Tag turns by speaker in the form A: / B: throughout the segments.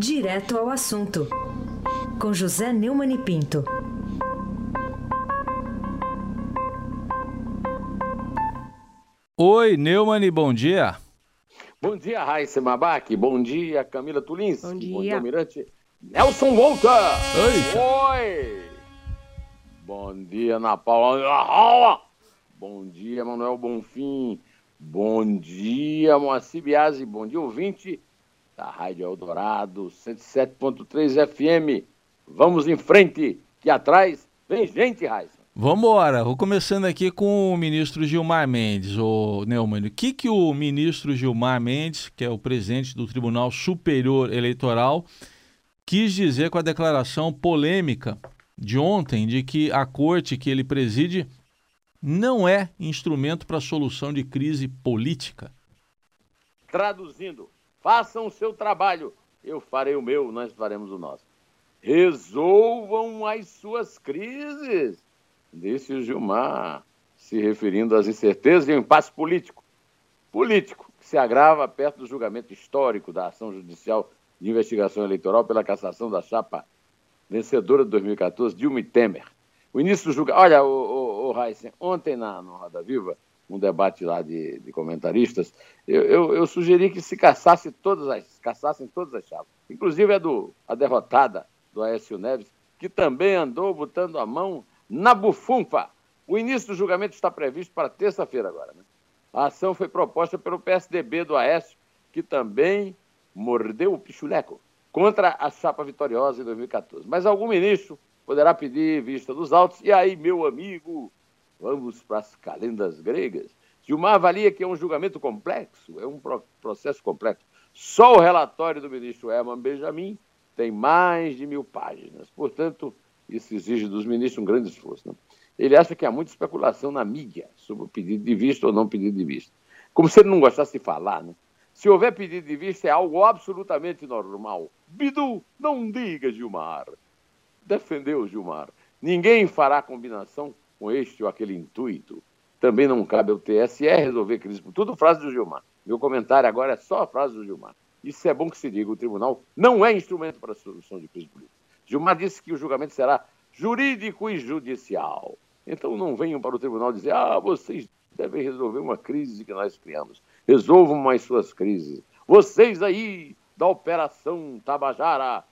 A: Direto ao assunto, com José Neumann e Pinto.
B: Oi, Neumann, bom dia.
C: Bom dia, Raíssa Mabac. Bom dia, Camila Tulins.
D: Bom dia.
C: Bom dia, Almirante. Nelson Volta.
B: Oi.
C: Oi. Bom dia, Ana Paula. Bom dia, Manuel Bonfim. Bom dia, Moacir Biasi. Bom dia, ouvinte da Rádio Eldorado 107.3 FM. Vamos em frente, que atrás vem gente, Raíssa.
B: Vambora, vou começando aqui com o ministro Gilmar Mendes, o Neumann. O que, que o ministro Gilmar Mendes, que é o presidente do Tribunal Superior Eleitoral, quis dizer com a declaração polêmica de ontem de que a corte que ele preside não é instrumento para solução de crise política?
C: Traduzindo, façam o seu trabalho, eu farei o meu, nós faremos o nosso. Resolvam as suas crises, disse o Gilmar, se referindo às incertezas e ao impasse político. Político, que se agrava perto do julgamento histórico da ação judicial de investigação eleitoral pela cassação da chapa vencedora de 2014, Dilma Temer. O início do julgamento. Olha, o, o, o Heisen, ontem na, no Roda Viva, um debate lá de, de comentaristas, eu, eu, eu, sugeri que se caçasse todas as, caçassem todas as chapas, inclusive a, do, a derrotada do Aécio Neves, que também andou botando a mão na bufunfa. O início do julgamento está previsto para terça-feira agora. Né? A ação foi proposta pelo PSDB do Aécio, que também mordeu o pichuleco contra a chapa vitoriosa em 2014. Mas algum ministro poderá pedir vista dos autos. E aí, meu amigo, vamos para as calendas gregas. Gilmar avalia que é um julgamento complexo, é um processo complexo. Só o relatório do ministro Herman Benjamin tem mais de mil páginas. Portanto, isso exige dos ministros um grande esforço. Né? Ele acha que há muita especulação na mídia sobre o pedido de vista ou não pedido de vista. Como se ele não gostasse de falar, né? Se houver pedido de vista, é algo absolutamente normal. Bidu, não diga, Gilmar. Defendeu Gilmar. Ninguém fará combinação com este ou aquele intuito. Também não cabe ao TSE resolver crise. Tudo frase do Gilmar. Meu comentário agora é só a frase do Gilmar. Isso é bom que se diga. O tribunal não é instrumento para a solução de crise política. Gilmar disse que o julgamento será jurídico e judicial. Então não venham para o tribunal dizer, ah, vocês devem resolver uma crise que nós criamos resolvam as suas crises. Vocês aí da Operação Tabajara,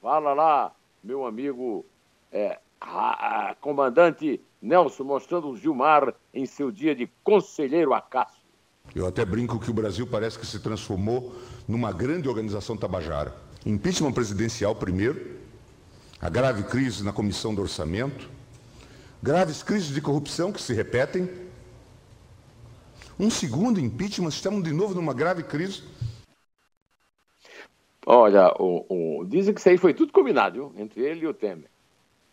C: fala lá, meu amigo é, a, a, comandante Nelson, mostrando o Gilmar em seu dia de conselheiro Acácio.
E: Eu até brinco que o Brasil parece que se transformou numa grande organização tabajara. Impeachment presidencial primeiro, a grave crise na comissão do orçamento, graves crises de corrupção que se repetem, um segundo impeachment, estamos de novo numa grave crise.
C: Olha, o, o, dizem que isso aí foi tudo combinado, viu? entre ele e o Temer.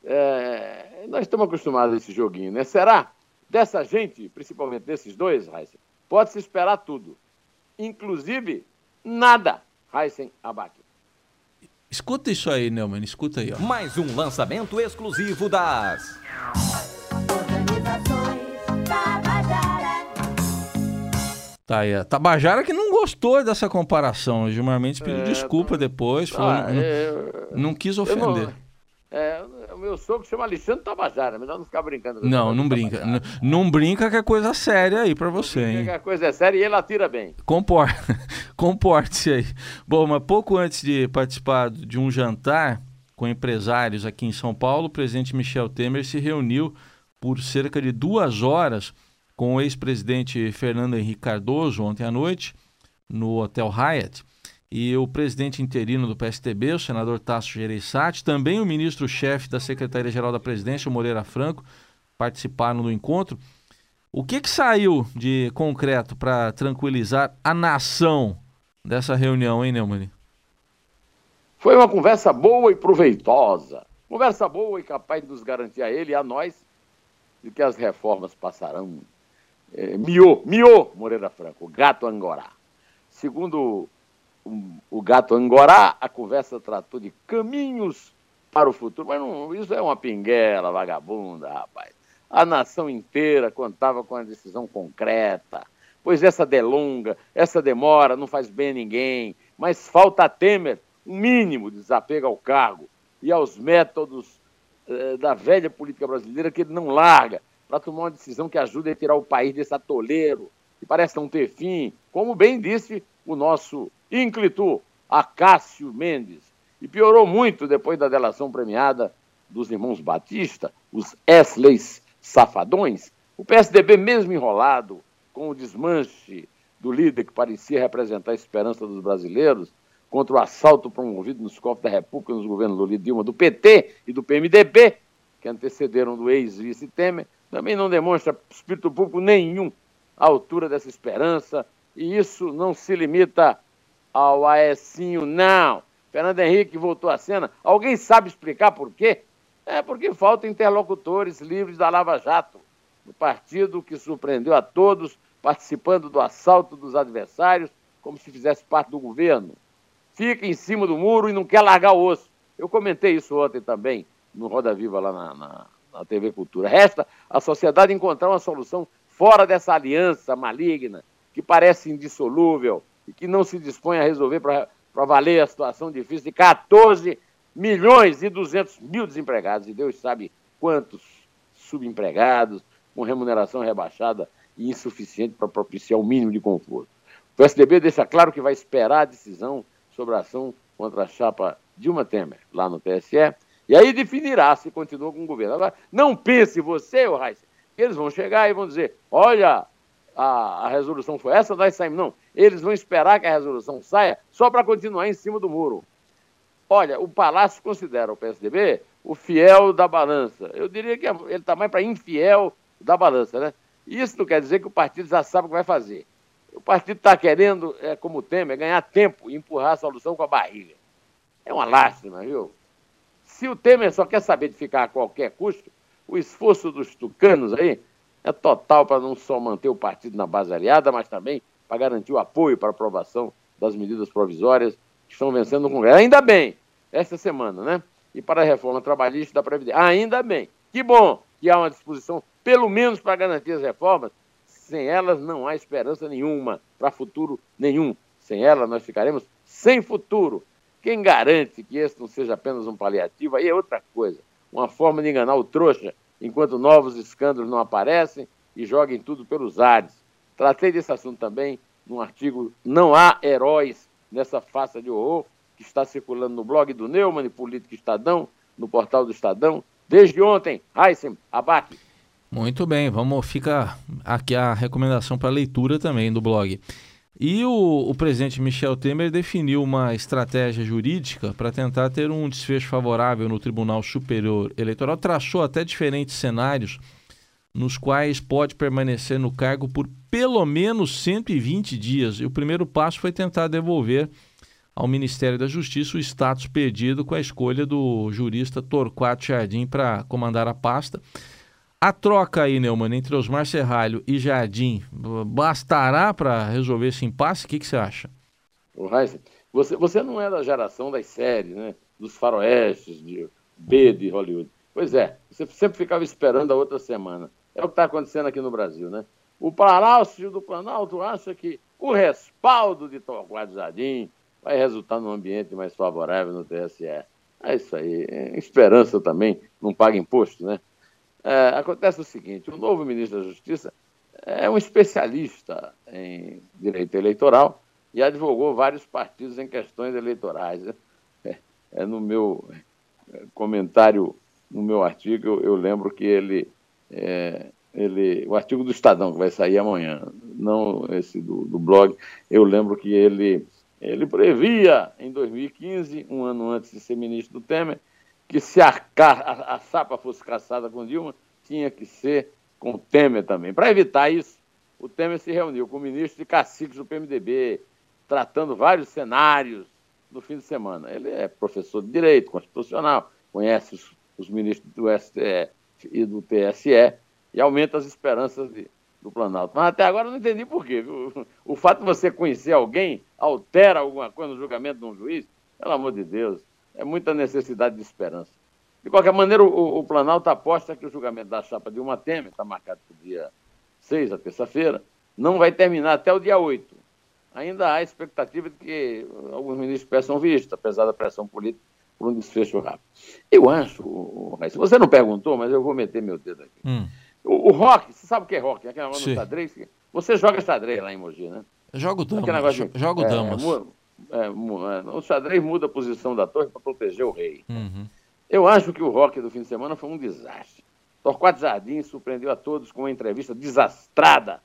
C: É, nós estamos acostumados a esse joguinho, né? Será? Dessa gente, principalmente desses dois, Heisen, pode-se esperar tudo. Inclusive, nada, Heisen Abac.
B: Escuta isso aí, Neumann, escuta aí. Ó.
F: Mais um lançamento exclusivo das...
B: Tá aí, a Tabajara que não gostou dessa comparação. O Gilmar Mendes pediu é, desculpa depois, falou, ah, não, é, não, quis ofender.
C: É, meu sogro chama Alexandre Tabajara, melhor não ficar brincando.
B: Não, não brinca. Não, não, brinca que é coisa séria aí pra você, hein?
C: Que a coisa é séria e ele atira bem.
B: Comporte, comporte-se aí. Bom, mas pouco antes de participar de um jantar com empresários aqui em São Paulo, o presidente Michel Temer se reuniu por cerca de duas horas com o ex-presidente Fernando Henrique Cardoso ontem à noite no Hotel Hyatt e o presidente interino do PSTB, o senador Tasso Gereissati, também o ministro-chefe da Secretaria-Geral da Presidência, o Moreira Franco, participaram do encontro. O que, que saiu de concreto para tranquilizar a nação dessa reunião, hein, Neumann?
C: Foi uma conversa boa e proveitosa. Conversa boa e capaz de nos garantir a ele e a nós de que as reformas passarão é, Miô, Miô Moreira Franco, gato angorá. Segundo o, gato angorá, a conversa tratou de caminhos para o futuro. Mas não, isso é uma pinguela vagabunda, rapaz. A nação inteira contava com a decisão concreta. Pois essa delonga, essa demora não faz bem a ninguém. Mas falta a Temer um mínimo de desapego ao cargo e aos métodos eh, da velha política brasileira que ele não larga para tomar uma decisão que ajude a tirar o país desse atoleiro, que parece não ter fim, como bem disse o nosso ínclito Acácio Mendes. E piorou muito depois da delação premiada dos irmãos Batista, os Esleys safadões. O PSDB, mesmo enrolado com o desmanche do líder que parecia representar a esperança dos brasileiros, contra o assalto promovido nos cofres da República nos governos Lula e Dilma, do PT e do PMDB, que antecederam do ex-vice Temer, também não demonstra espírito público nenhum à altura dessa esperança, e isso não se limita ao Aecinho, não. Fernando Henrique voltou à cena. Alguém sabe explicar por quê? É porque faltam interlocutores livres da Lava Jato, do partido que surpreendeu a todos, participando do assalto dos adversários, como se fizesse parte do governo fica em cima do muro e não quer largar o osso. Eu comentei isso ontem também no Roda Viva lá na, na, na TV Cultura. Resta a sociedade encontrar uma solução fora dessa aliança maligna que parece indissolúvel e que não se dispõe a resolver para valer a situação difícil de 14 milhões e 200 mil desempregados. E Deus sabe quantos subempregados com remuneração rebaixada e insuficiente para propiciar o mínimo de conforto. O PSDB deixa claro que vai esperar a decisão sobre a ação contra a chapa Dilma Temer, lá no TSE, e aí definirá se continua com o governo. Agora, não pense você, Reis, que eles vão chegar e vão dizer: olha, a, a resolução foi essa, nós saímos. Não, eles vão esperar que a resolução saia só para continuar em cima do muro. Olha, o Palácio considera o PSDB o fiel da balança. Eu diria que ele está mais para infiel da balança, né? Isso não quer dizer que o partido já sabe o que vai fazer. O partido está querendo, é, como o Temer, ganhar tempo e empurrar a solução com a barriga. É uma lástima, viu? Se o Temer só quer saber de ficar a qualquer custo, o esforço dos tucanos aí é total para não só manter o partido na base aliada, mas também para garantir o apoio para aprovação das medidas provisórias que estão vencendo no Congresso. Ainda bem, esta semana, né? E para a reforma trabalhista da Previdência. Ainda bem. Que bom que há uma disposição, pelo menos para garantir as reformas, sem elas não há esperança nenhuma para futuro nenhum. Sem elas nós ficaremos sem futuro. Quem garante que esse não seja apenas um paliativo, aí é outra coisa. Uma forma de enganar o trouxa, enquanto novos escândalos não aparecem e joguem tudo pelos ares. Tratei desse assunto também num artigo Não há heróis nessa faça de horror, que está circulando no blog do Neumann, Política Estadão, no portal do Estadão, desde ontem. Heisen, abaque.
B: Muito bem, vamos fica aqui a recomendação para leitura também do blog. E o, o, presidente Michel Temer definiu uma estratégia jurídica para tentar ter um desfecho favorável no Tribunal Superior Eleitoral. Traçou até diferentes cenários nos quais pode permanecer no cargo por pelo menos 120 dias. E o primeiro passo foi tentar devolver ao Ministério da Justiça o status perdido com a escolha do jurista Torquato Jardim para comandar a pasta. A troca aí, Neumann, entre Osmar Serralho e Jardim, bastará para resolver esse impasse? O que, que você acha?
C: O Heisen, você, você não é da geração das séries, né? Dos faroestes, de B de Hollywood. Pois é, você sempre ficava esperando a outra semana. É o que está acontecendo aqui no Brasil, né? O Palácio do Planalto acha que o respaldo de Torquato Jardim vai resultar num ambiente mais favorável no TSE. É isso aí. É esperança também, não paga imposto, né? É, acontece o seguinte: o novo ministro da Justiça é um especialista em direito eleitoral e advogou vários partidos em questões eleitorais. É, é no meu comentário, no meu artigo, eu, eu lembro que ele, é, ele. O artigo do Estadão, que vai sair amanhã, não esse do, do blog, eu lembro que ele, ele previa em 2015, um ano antes de ser ministro do Temer, que se a, a, a Sapa fosse caçada com Dilma, tinha que ser com o Temer também. Para evitar isso, o Temer se reuniu com o ministro e caciques do PMDB, tratando vários cenários no fim de semana. Ele é professor de Direito Constitucional, conhece os, os ministros do STF e do TSE e aumenta as esperanças de, do Planalto. Mas até agora eu não entendi por quê. O fato de você conhecer alguém altera alguma coisa no julgamento de um juiz? Pelo amor de Deus é muita necessidade de esperança. De qualquer maneira, o, o Planalto aposta que o julgamento da chapa de uma Temer, está marcado para o dia 6, a terça-feira, não vai terminar até o dia 8. ainda há expectativa de que alguns ministros peçam vista, apesar da pressão política, por um desfecho rápido. Eu acho, se você não perguntou, mas eu vou meter meu dedo aqui. Hum. O, o, rock, você sabe o que é rock? Aquele negócio do xadrez? Você joga xadrez lá em Mogi, né?
B: Jogo damas. Jogo é, damas.
C: É, é, o xadrez muda a posição da torre para proteger o rei. Uhum. Eu acho que o rock do fim de semana foi um desastre. Torquato Jardim surpreendeu a todos com uma entrevista desastrada.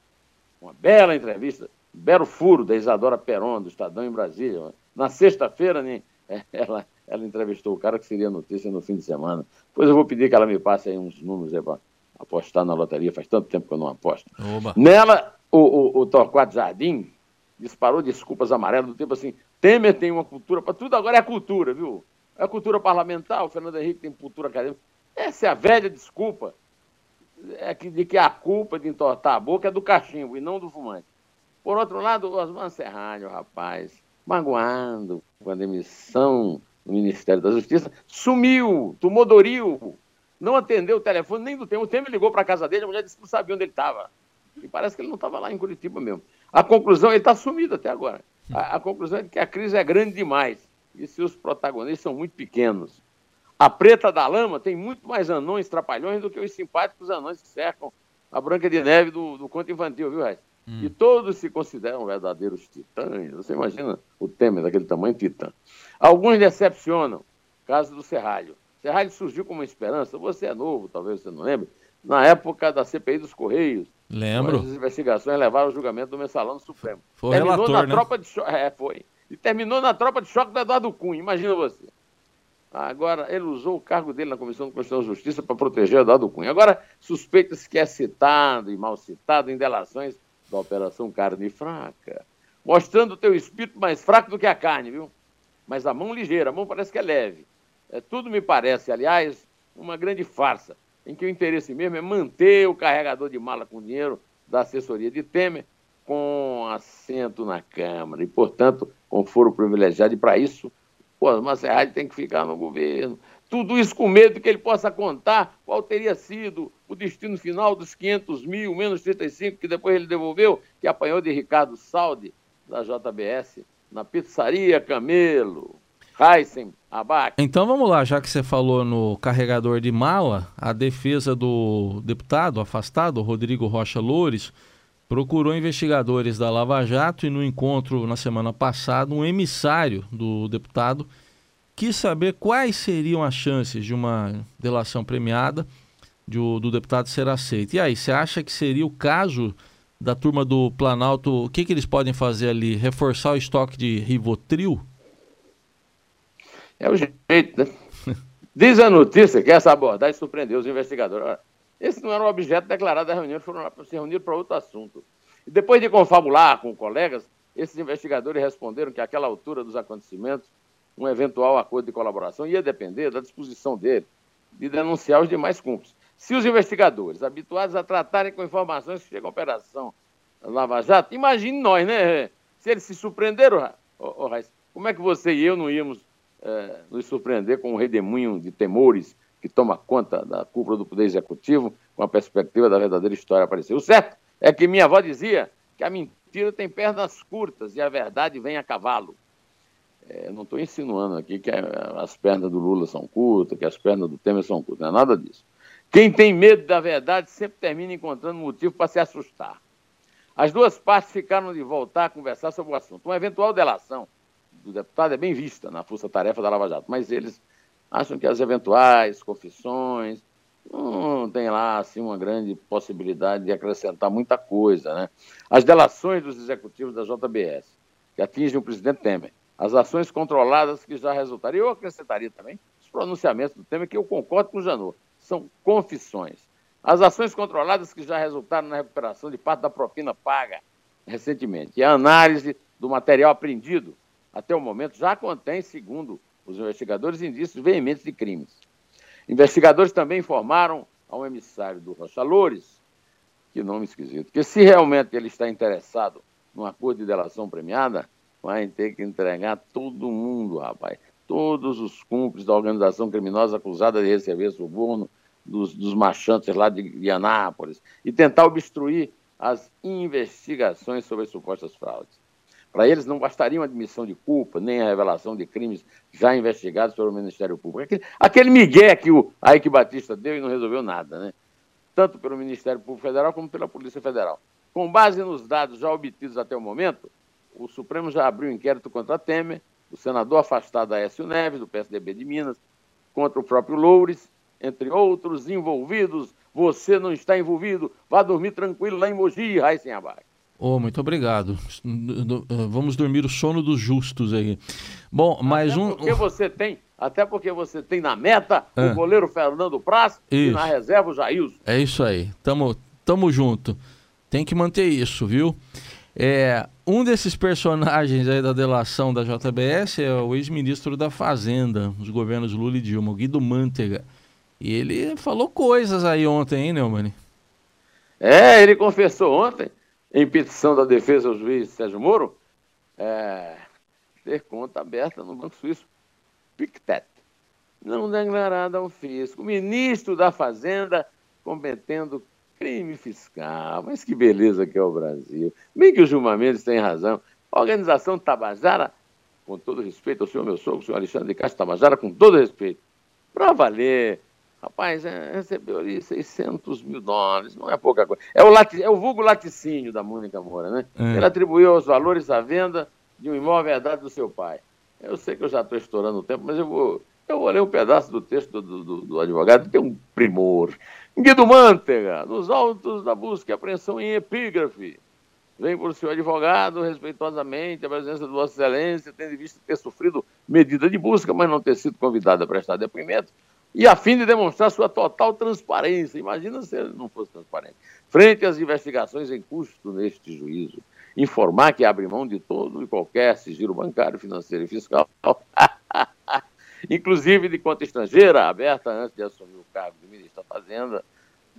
C: Uma bela entrevista, um belo furo da Isadora Peron, do Estadão em Brasília. Na sexta-feira, né, ela, ela entrevistou o cara que seria notícia no fim de semana. Depois eu vou pedir que ela me passe aí uns números para apostar na loteria. Faz tanto tempo que eu não aposto. Oba. Nela, o, o, o Torquato Jardim disparou desculpas amarelas do tipo assim, Temer tem uma cultura para tudo, agora é cultura, viu? É cultura parlamentar, o Fernando Henrique tem cultura acadêmica. Essa é a velha desculpa é que, de que a culpa de entortar a boca é do cachimbo e não do fumante. Por outro lado, o Osman Serralho, rapaz, magoado com a demissão do Ministério da Justiça, sumiu, tomou Doril, não atendeu o telefone nem do Temer. O Temer ligou para a casa dele, a mulher disse que não sabia onde ele estava. E parece que ele não estava lá em Curitiba mesmo. A conclusão, ele está sumido até agora. A, a conclusão é que a crise é grande demais e seus protagonistas são muito pequenos. A preta da lama tem muito mais anões trapalhões do que os simpáticos anões que cercam a Branca de Neve do, do conto infantil, viu, Reis? Hum. E todos se consideram verdadeiros titãs. Você imagina o Temer daquele tamanho, titã. Alguns decepcionam. Caso do Serralho. Serralho surgiu como uma esperança. Você é novo, talvez você não lembre. Na época da CPI dos Correios.
B: Lembro. As
C: investigações levaram ao julgamento do mensalão do Supremo.
B: Foi terminou relator,
C: na
B: né?
C: tropa de choque. É, foi. E terminou na tropa de choque do Eduardo Cunha. Imagina você. Agora, ele usou o cargo dele na Comissão de Constituição e Justiça para proteger o Eduardo Cunha. Agora, suspeita-se que é citado e mal citado em delações da Operação Carne Fraca, mostrando o teu espírito mais fraco do que a carne, viu? Mas a mão ligeira, a mão parece que é leve. É, tudo me parece, aliás, uma grande farsa, em que o interesse mesmo é manter o carregador de mala com dinheiro da assessoria de Temer com assento na Câmara e, portanto, com foro privilegiado. E para isso, o Osmar Serrade tem que ficar no governo. Tudo isso com medo de que ele possa contar qual teria sido o destino final dos 500 mil, menos 35, que depois ele devolveu, que apanhou de Ricardo Saldi, da JBS, na pizzaria Camelo. Heisen, Abac.
B: Então vamos lá, já que você falou no carregador de mala, a defesa do deputado afastado, Rodrigo Rocha Loures, procurou investigadores da Lava Jato e no encontro na semana passada, um emissário do deputado quis saber quais seriam as chances de uma delação premiada de, do deputado ser aceito. E aí, você acha que seria o caso da turma do Planalto? O que, que eles podem fazer ali? Reforçar o estoque de Rivotril?
C: É o jeito, né? Diz a notícia que essa abordagem surpreendeu os investigadores. Esse não era o objeto declarado da reunião, foram se reunir para outro assunto. E depois de confabular com colegas, esses investigadores responderam que, àquela altura dos acontecimentos, um eventual acordo de colaboração ia depender da disposição dele de denunciar os demais cúmplices. Se os investigadores, habituados a tratarem com informações que chegam à operação Lava Jato, imagine nós, né? Se eles se surpreenderam, oh, oh, como é que você e eu não íamos é, nos surpreender com um redemoinho de temores que toma conta da cúpula do Poder Executivo com a perspectiva da verdadeira história aparecer? O certo é que minha avó dizia que a mentira tem pernas curtas e a verdade vem a cavalo. É, não estou insinuando aqui que as pernas do Lula são curtas, que as pernas do Temer são curtas, não é nada disso. Quem tem medo da verdade sempre termina encontrando motivo para se assustar. As duas partes ficaram de voltar a conversar sobre o assunto. Uma eventual delação do deputado é bem vista na força-tarefa da Lava Jato, mas eles acham que as eventuais confissões não tem lá assim uma grande possibilidade de acrescentar muita coisa, né? As delações dos executivos da JBS, que atingem o presidente Temer, as ações controladas que já resultaram. Eu acrescentaria também os pronunciamentos do Temer, que eu concordo com o Janot, são confissões. As ações controladas que já resultaram na recuperação de parte da propina paga recentemente. E a análise do material apreendido até o momento já contém, segundo os investigadores, indícios veementes de crimes. Investigadores também informaram ao emissário do Rocha Loures, que nome esquisito, que se realmente ele está interessado num acordo de delação premiada, vai ter que entregar todo mundo, rapaz. Todos os cúmplices da organização criminosa acusada de receber suborno dos, dos machantes lá de, de Anápolis e tentar obstruir as investigações sobre as supostas fraudes. Para eles não bastaria uma admissão de culpa, nem a revelação de crimes já investigados pelo Ministério Público. Aquele, aquele migué que o Ike Batista deu e não resolveu nada, né? Tanto pelo Ministério Público Federal como pela Polícia Federal. Com base nos dados já obtidos até o momento, o Supremo já abriu inquérito contra Temer, o senador afastado Aécio Neves, do PSDB de Minas, contra o próprio Loures, entre outros envolvidos. Você não está envolvido, vá dormir tranquilo lá em Mogi, Raíssen Abac.
B: Oh, muito obrigado. Vamos dormir o sono dos justos aí. Bom, mais
C: até
B: um.
C: Porque você tem, até porque você tem na meta ah. o goleiro Fernando Praz e na reserva o Jailson.
B: É isso aí. Tamo, tamo junto. Tem que manter isso, viu? É, um desses personagens aí da delação da JBS é o ex-ministro da Fazenda, dos governos Lula e Dilma, o Guido Mantega. E ele falou coisas aí ontem, hein, Neumann?
C: É, ele confessou ontem, em petição da defesa ao juiz Sérgio Moro, é, ter conta aberta no Banco Suíço. Pictet. Não declarada ao fisco. Ministro da Fazenda cometendo Crime fiscal, mas que beleza que é o Brasil. Bem que o Gilmar Mendes tem razão. A organização Tabajara, com todo respeito ao senhor meu sogro, o senhor Alexandre de Castro Tabajara, com todo respeito, para valer, rapaz, é, recebeu ali 600 mil dólares, não é pouca coisa. É o, lati, é o vulgo laticínio da Mônica Moura, né? É. Ele atribuiu os valores à venda de um imóvel herdado do seu pai. Eu sei que eu já estou estourando o tempo, mas eu vou, eu vou ler um pedaço do texto do, do, do advogado, que é um primor. Guido Mantega, nos autos da busca e apreensão em epígrafe. Vem por seu advogado, respeitosamente, a presença de Vossa Excelência, tendo visto ter sofrido medida de busca, mas não ter sido convidado a prestar depoimento, e a fim de demonstrar sua total transparência. Imagina se ele não fosse transparente. Frente às investigações em curso neste juízo, informar que abre mão de todo e qualquer sigilo bancário, financeiro e fiscal, inclusive de conta estrangeira, aberta antes de assumir o cargo de ministro da Fazenda.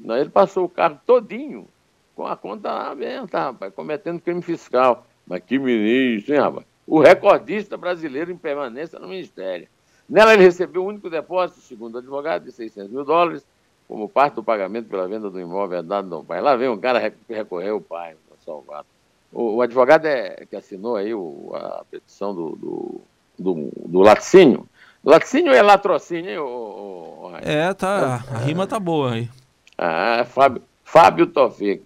C: Ele passou o cargo todinho com a conta aberta, rapaz, cometendo crime fiscal. Mas que ministro, hein, rapaz? O recordista brasileiro em permanência no Ministério. Nela ele recebeu o único depósito, segundo o advogado, de 600 mil dólares, como parte do pagamento pela venda do imóvel dado ao pai. Lá vem um cara recorrer o pai salvar. O, o, advogado é, que assinou aí o, a petição do, do, do, do laticínio, Laticínio é latrocínio, hein, ô,
B: ô, É, tá, a rima tá boa aí.
C: Ah, Fábio, Fábio Tofico.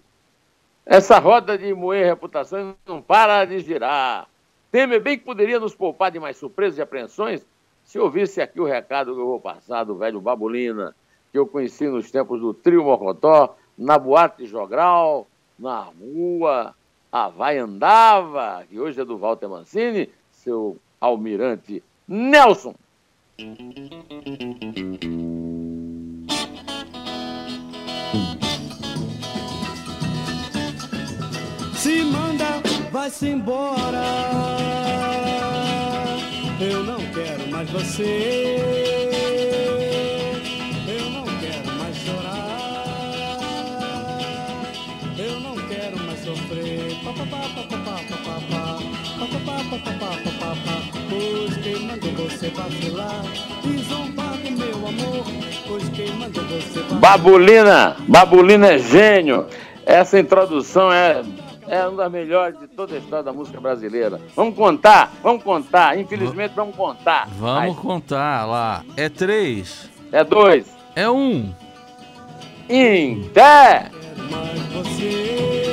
C: Essa roda de moer reputações não para de girar. Temer bem que poderia nos poupar de mais surpresas e apreensões se ouvisse aqui o recado que eu vou passar do velho Babulina, que eu conheci nos tempos do trio Mocotó, na boate Jogral, na rua, a vai andava, que hoje é do Walter Mancini, seu almirante Nelson.
D: Se manda, vai-se embora mais você. Eu não quero mais chorar. Eu não quero mais sofrer. Pois quem mandou você vacilar e do meu amor. Pois quem mandou você vacilar.
C: Babulina! Babulina é gênio! Essa introdução é é uma das melhores de toda a história da música brasileira. Vamos contar, vamos contar. Infelizmente, vamos contar.
B: Vamos Ai. contar lá. É três.
C: É dois.
B: É um.
C: Em pé. Mas você